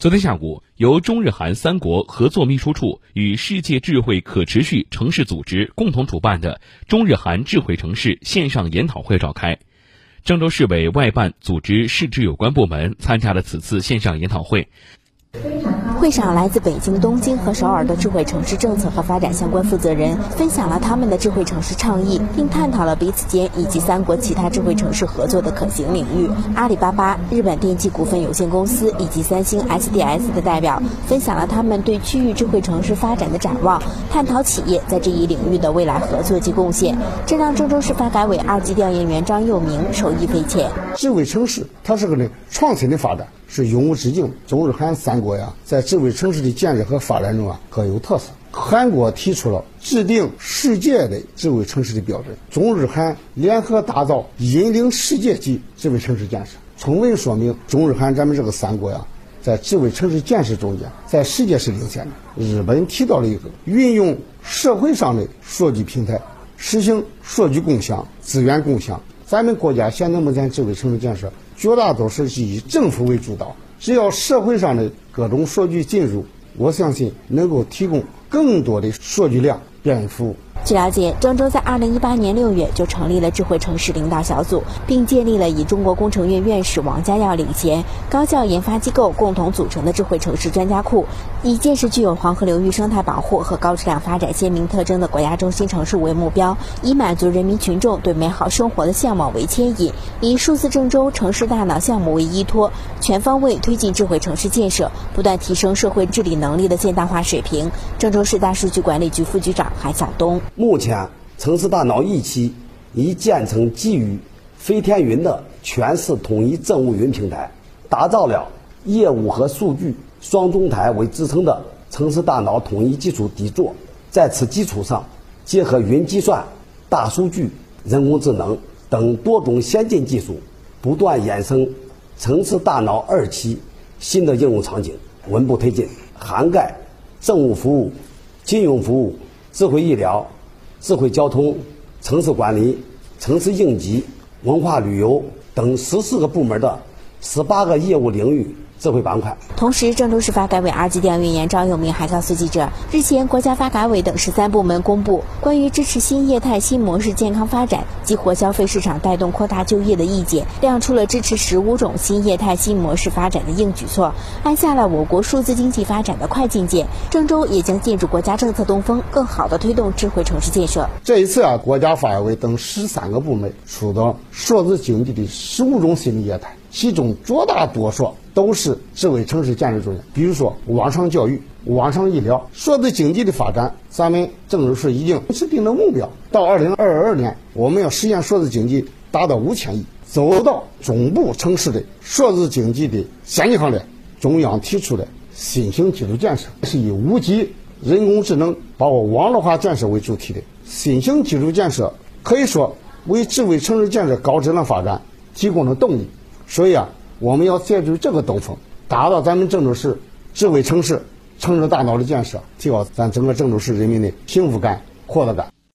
昨天下午，由中日韩三国合作秘书处与世界智慧可持续城市组织共同主办的中日韩智慧城市线上研讨会召开。郑州市委外办组织市直有关部门参加了此次线上研讨会。会上，来自北京、东京和首尔的智慧城市政策和发展相关负责人分享了他们的智慧城市倡议，并探讨了彼此间以及三国其他智慧城市合作的可行领域。阿里巴巴、日本电器股份有限公司以及三星 SDS 的代表分享了他们对区域智慧城市发展的展望，探讨企业在这一领域的未来合作及贡献，这让郑州市发改委二级调研员张佑明受益匪浅。智慧城市它是个呢创新的发展。是永无止境。中日韩三国呀，在智慧城市的建设和发展中啊，各有特色。韩国提出了制定世界的智慧城市的标准，中日韩联合打造引领世界级智慧城市建设，充分说明中日韩咱们这个三国呀，在智慧城市建设中间，在世界是领先的。日本提到了一个运用社会上的数据平台，实行数据共享、资源共享。咱们国家现在目前智慧城市建设。绝大多数是以政府为主导，只要社会上的各种数据进入，我相信能够提供更多的数据量，便于服务。据了解，郑州在二零一八年六月就成立了智慧城市领导小组，并建立了以中国工程院院士王家耀领衔、高校研发机构共同组成的智慧城市专家库，以建设具有黄河流域生态保护和高质量发展鲜明特征的国家中心城市为目标，以满足人民群众对美好生活的向往为牵引，以数字郑州城市大脑项目为依托，全方位推进智慧城市建设，不断提升社会治理能力的现代化水平。郑州市大数据管理局副局长韩晓东。目前，城市大脑一期已建成基于飞天云的全市统一政务云平台，打造了业务和数据双中台为支撑的城市大脑统一基础底座。在此基础上，结合云计算、大数据、人工智能等多种先进技术，不断衍生城市大脑二期新的应用场景，稳步推进，涵盖政务服务、金融服务、智慧医疗。智慧交通、城市管理、城市应急、文化旅游等十四个部门的十八个业务领域。智慧板块。同时，郑州市发改委二级调研员张永明还告诉记者，日前国家发改委等十三部门公布关于支持新业态新模式健康发展、激活消费市场、带动扩大就业的意见，亮出了支持十五种新业态新模式发展的硬举措，按下了我国数字经济发展的快进键。郑州也将借助国家政策东风，更好地推动智慧城市建设。这一次啊，国家发改委等十三个部门出的数字经济的十五种新的业态。其中绝大多数都是智慧城市建设中心，比如说网上教育、网上医疗、数字经济的发展。咱们郑州市已经制定了目标，到二零二二年，我们要实现数字经济达到五千亿，走到中部城市的数字经济的先进行列。中央提出的新型基础建设是以五 G、人工智能、包括网络化建设为主体的新型基础建设，可以说为智慧城市建设高质量发展提供了动力。所以啊，我们要借助这个东风，达到咱们郑州市智慧城市、城市大脑的建设，提高咱整个郑州市人民的幸福感、获得感。